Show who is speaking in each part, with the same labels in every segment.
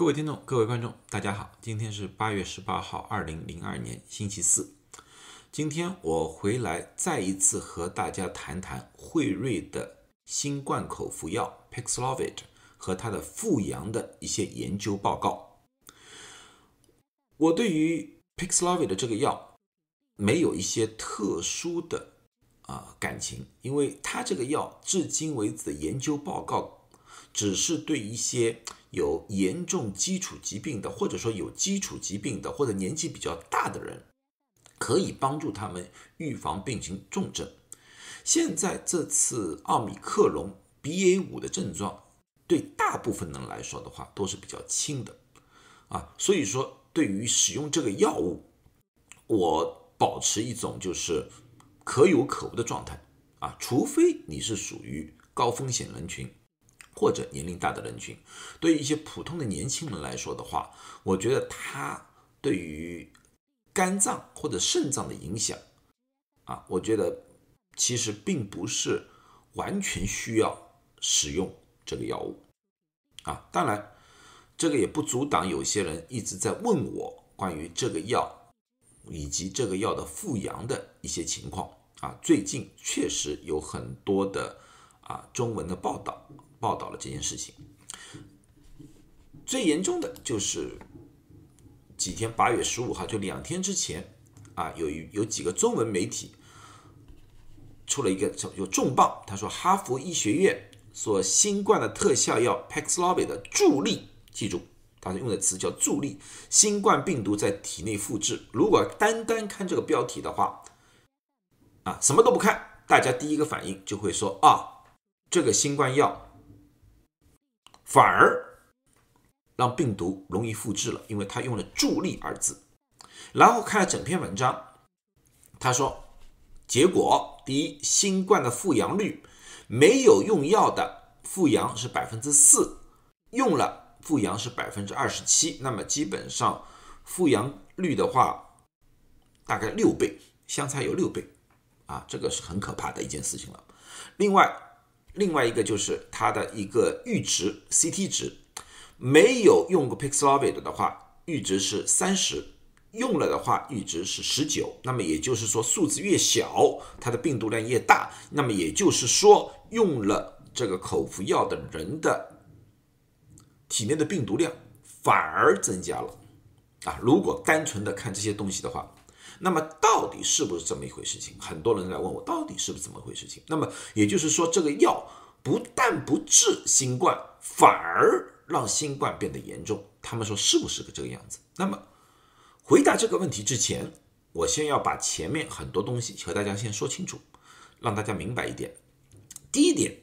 Speaker 1: 各位听众，各位观众，大家好，今天是八月十八号，二零零二年星期四。今天我回来再一次和大家谈谈辉瑞的新冠口服药 Paxlovid 和它的复阳的一些研究报告。我对于 Paxlovid 的这个药没有一些特殊的啊感情，因为它这个药至今为止的研究报告只是对一些有严重基础疾病的，或者说有基础疾病的，或者年纪比较大的人，可以帮助他们预防病情重症。现在这次奥密克戎 BA 五的症状，对大部分人来说的话都是比较轻的啊，所以说对于使用这个药物，我保持一种就是可有可无的状态啊，除非你是属于高风险人群。或者年龄大的人群，对于一些普通的年轻人来说的话，我觉得它对于肝脏或者肾脏的影响，啊，我觉得其实并不是完全需要使用这个药物，啊，当然这个也不阻挡有些人一直在问我关于这个药以及这个药的复阳的一些情况，啊，最近确实有很多的啊中文的报道。报道了这件事情，最严重的就是几天，八月十五号，就两天之前啊，有有几个中文媒体出了一个叫有重磅，他说哈佛医学院所新冠的特效药 Paxlovid 的助力，记住，他用的词叫助力，新冠病毒在体内复制。如果单单看这个标题的话，啊，什么都不看，大家第一个反应就会说啊，这个新冠药。反而让病毒容易复制了，因为他用了“助力”二字。然后看了整篇文章，他说，结果第一，新冠的复阳率没有用药的复阳是百分之四，用了复阳是百分之二十七。那么基本上复阳率的话，大概六倍，相差有六倍啊，这个是很可怕的一件事情了。另外。另外一个就是它的一个阈值 CT 值，没有用过 Paxlovid 的话，阈值是三十；用了的话，阈值是十九。那么也就是说，数字越小，它的病毒量越大。那么也就是说，用了这个口服药的人的体内的病毒量反而增加了。啊，如果单纯的看这些东西的话。那么到底是不是这么一回事情？很多人来问我，到底是不是这么回事情？那么也就是说，这个药不但不治新冠，反而让新冠变得严重。他们说是不是个这个样子？那么回答这个问题之前，我先要把前面很多东西和大家先说清楚，让大家明白一点。第一点，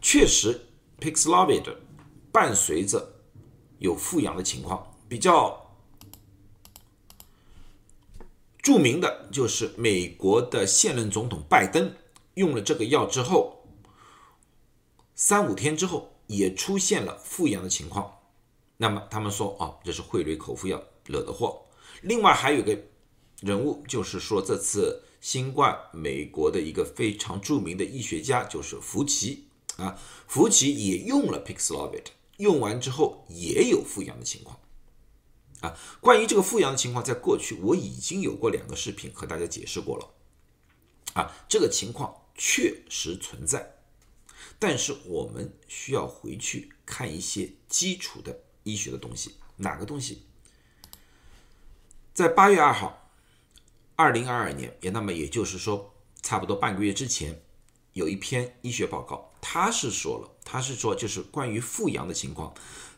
Speaker 1: 确实 Paxlovid 伴随着有复阳的情况，比较。著名的就是美国的现任总统拜登用了这个药之后，三五天之后也出现了复阳的情况。那么他们说啊，这是辉瑞口服药惹的祸。另外还有个人物，就是说这次新冠，美国的一个非常著名的医学家就是福奇啊，福奇也用了 Paxlovid，用完之后也有复阳的情况。啊，关于这个复阳的情况，在过去我已经有过两个视频和大家解释过了。啊，这个情况确实存在，但是我们需要回去看一些基础的医学的东西。哪个东西？在八月二号，二零二二年，也那么也就是说，差不多半个月之前，有一篇医学报告，他是说了，他是说就是关于复阳的情况。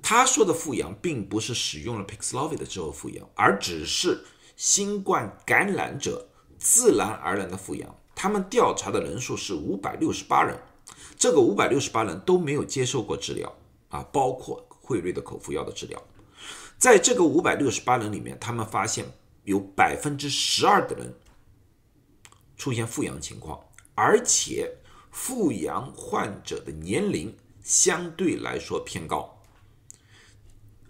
Speaker 1: 他说的复阳，并不是使用了 Paxlovid 之后复阳，而只是新冠感染者自然而然的复阳。他们调查的人数是五百六十八人，这个五百六十八人都没有接受过治疗啊，包括辉瑞的口服药的治疗。在这个五百六十八人里面，他们发现有百分之十二的人出现复阳情况，而且复阳患者的年龄相对来说偏高。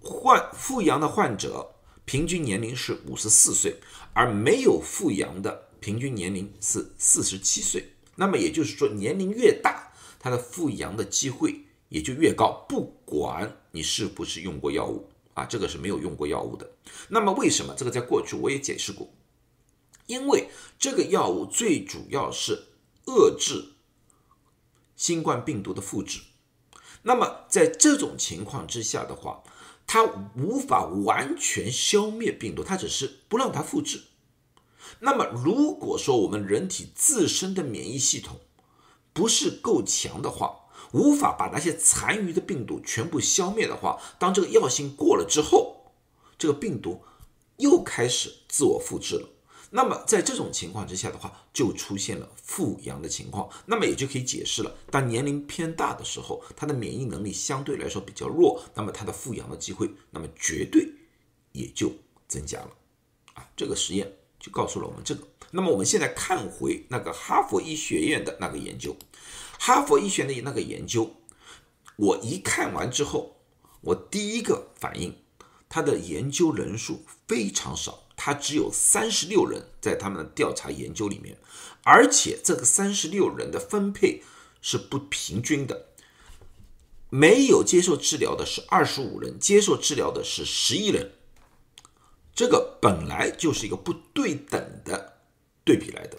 Speaker 1: 患复阳的患者平均年龄是五十四岁，而没有复阳的平均年龄是四十七岁。那么也就是说，年龄越大，他的复阳的机会也就越高。不管你是不是用过药物啊，这个是没有用过药物的。那么为什么？这个在过去我也解释过，因为这个药物最主要是遏制新冠病毒的复制。那么在这种情况之下的话，它无法完全消灭病毒，它只是不让它复制。那么如果说我们人体自身的免疫系统不是够强的话，无法把那些残余的病毒全部消灭的话，当这个药性过了之后，这个病毒又开始自我复制了。那么在这种情况之下的话，就出现了复阳的情况。那么也就可以解释了，当年龄偏大的时候，他的免疫能力相对来说比较弱，那么他的复阳的机会，那么绝对也就增加了。啊，这个实验就告诉了我们这个。那么我们现在看回那个哈佛医学院的那个研究。哈佛医学院的那个研究，我一看完之后，我第一个反应，他的研究人数非常少，他只有三十六人在他们的调查研究里面，而且这个三十六人的分配是不平均的，没有接受治疗的是二十五人，接受治疗的是十一人，这个本来就是一个不对等的对比来的。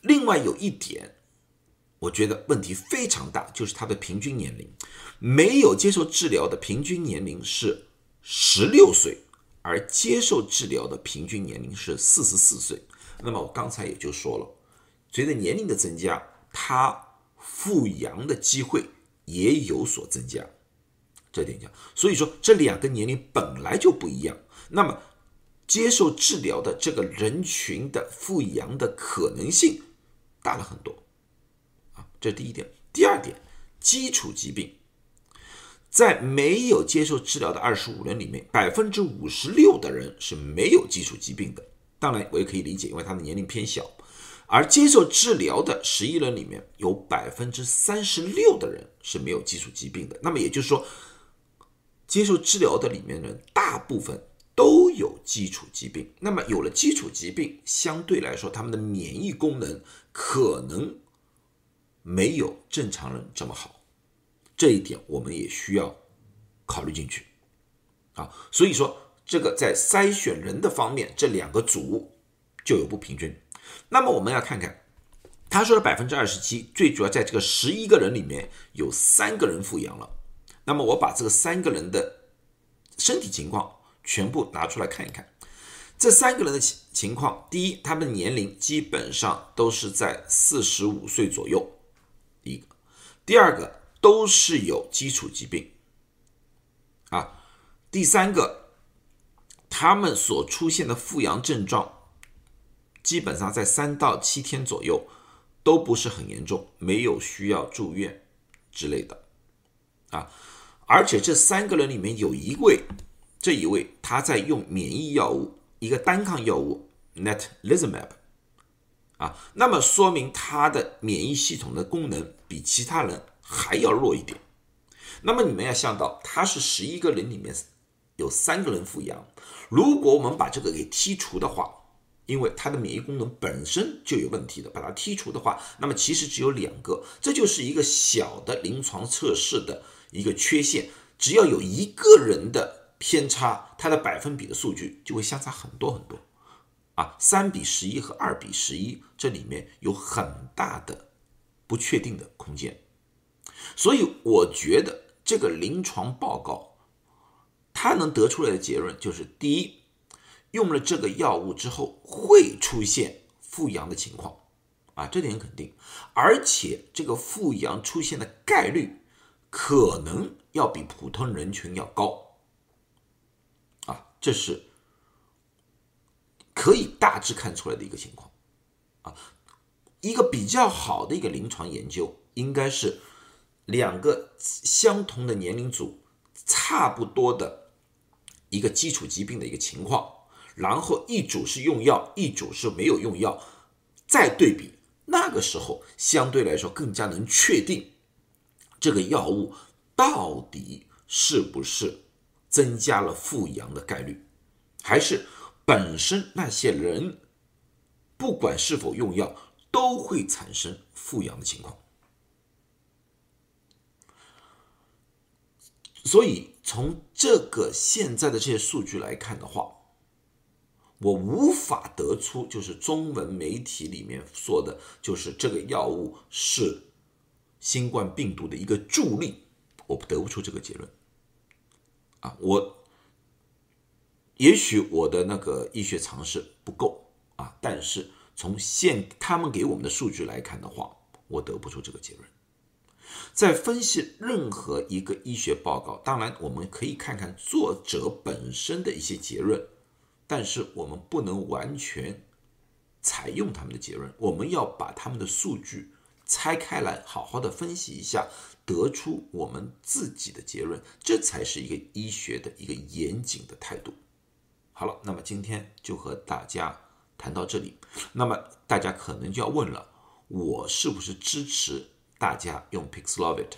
Speaker 1: 另外有一点。我觉得问题非常大，就是他的平均年龄，没有接受治疗的平均年龄是十六岁，而接受治疗的平均年龄是四十四岁。那么我刚才也就说了，随着年龄的增加，他复阳的机会也有所增加，这点讲。所以说这两个年龄本来就不一样，那么接受治疗的这个人群的复阳的可能性大了很多。啊这第一点，第二点，基础疾病，在没有接受治疗的二十五人里面，百分之五十六的人是没有基础疾病的。当然，我也可以理解，因为他的年龄偏小。而接受治疗的十一人里面有百分之三十六的人是没有基础疾病的。那么也就是说，接受治疗的里面人大部分都有基础疾病。那么有了基础疾病，相对来说，他们的免疫功能可能。没有正常人这么好，这一点我们也需要考虑进去啊。所以说，这个在筛选人的方面，这两个组就有不平均。那么我们要看看，他说的百分之二十七，最主要在这个十一个人里面有三个人复阳了。那么我把这个三个人的身体情况全部拿出来看一看，这三个人的情情况，第一，他们年龄基本上都是在四十五岁左右。一个，第二个都是有基础疾病，啊，第三个，他们所出现的复阳症状，基本上在三到七天左右，都不是很严重，没有需要住院之类的，啊，而且这三个人里面有一位，这一位他在用免疫药物，一个单抗药物 Netlizumab。啊，那么说明他的免疫系统的功能比其他人还要弱一点。那么你们要想到，他是十一个人里面有三个人复阳，如果我们把这个给剔除的话，因为他的免疫功能本身就有问题的，把它剔除的话，那么其实只有两个，这就是一个小的临床测试的一个缺陷。只要有一个人的偏差，它的百分比的数据就会相差很多很多。啊，三比十一和二比十一，这里面有很大的不确定的空间，所以我觉得这个临床报告，它能得出来的结论就是：第一，用了这个药物之后会出现复阳的情况，啊，这点肯定，而且这个复阳出现的概率可能要比普通人群要高，啊，这是。可以大致看出来的一个情况，啊，一个比较好的一个临床研究，应该是两个相同的年龄组，差不多的一个基础疾病的一个情况，然后一组是用药，一组是没有用药，再对比，那个时候相对来说更加能确定这个药物到底是不是增加了复阳的概率，还是。本身那些人，不管是否用药，都会产生复阳的情况。所以从这个现在的这些数据来看的话，我无法得出就是中文媒体里面说的，就是这个药物是新冠病毒的一个助力，我得不出这个结论。啊，我也许我的那个医学常识不够啊，但是从现他们给我们的数据来看的话，我得不出这个结论。在分析任何一个医学报告，当然我们可以看看作者本身的一些结论，但是我们不能完全采用他们的结论，我们要把他们的数据拆开来，好好的分析一下，得出我们自己的结论，这才是一个医学的一个严谨的态度。好了，那么今天就和大家谈到这里。那么大家可能就要问了，我是不是支持？大家用 Pixlovid，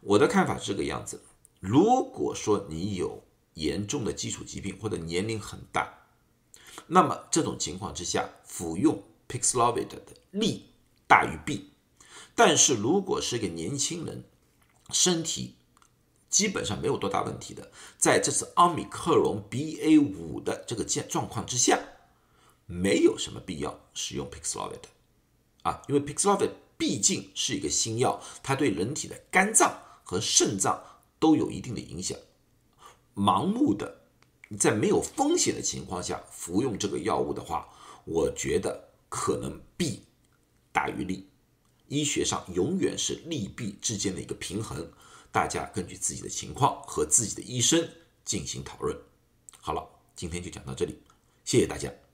Speaker 1: 我的看法是这个样子。如果说你有严重的基础疾病或者年龄很大，那么这种情况之下服用 Pixlovid 的利大于弊。但是如果是一个年轻人，身体基本上没有多大问题的，在这次奥密克戎 BA 五的这个状状况之下，没有什么必要使用 Pixlovid 啊，因为 Pixlovid。毕竟是一个新药，它对人体的肝脏和肾脏都有一定的影响。盲目的在没有风险的情况下服用这个药物的话，我觉得可能弊大于利。医学上永远是利弊之间的一个平衡，大家根据自己的情况和自己的医生进行讨论。好了，今天就讲到这里，谢谢大家。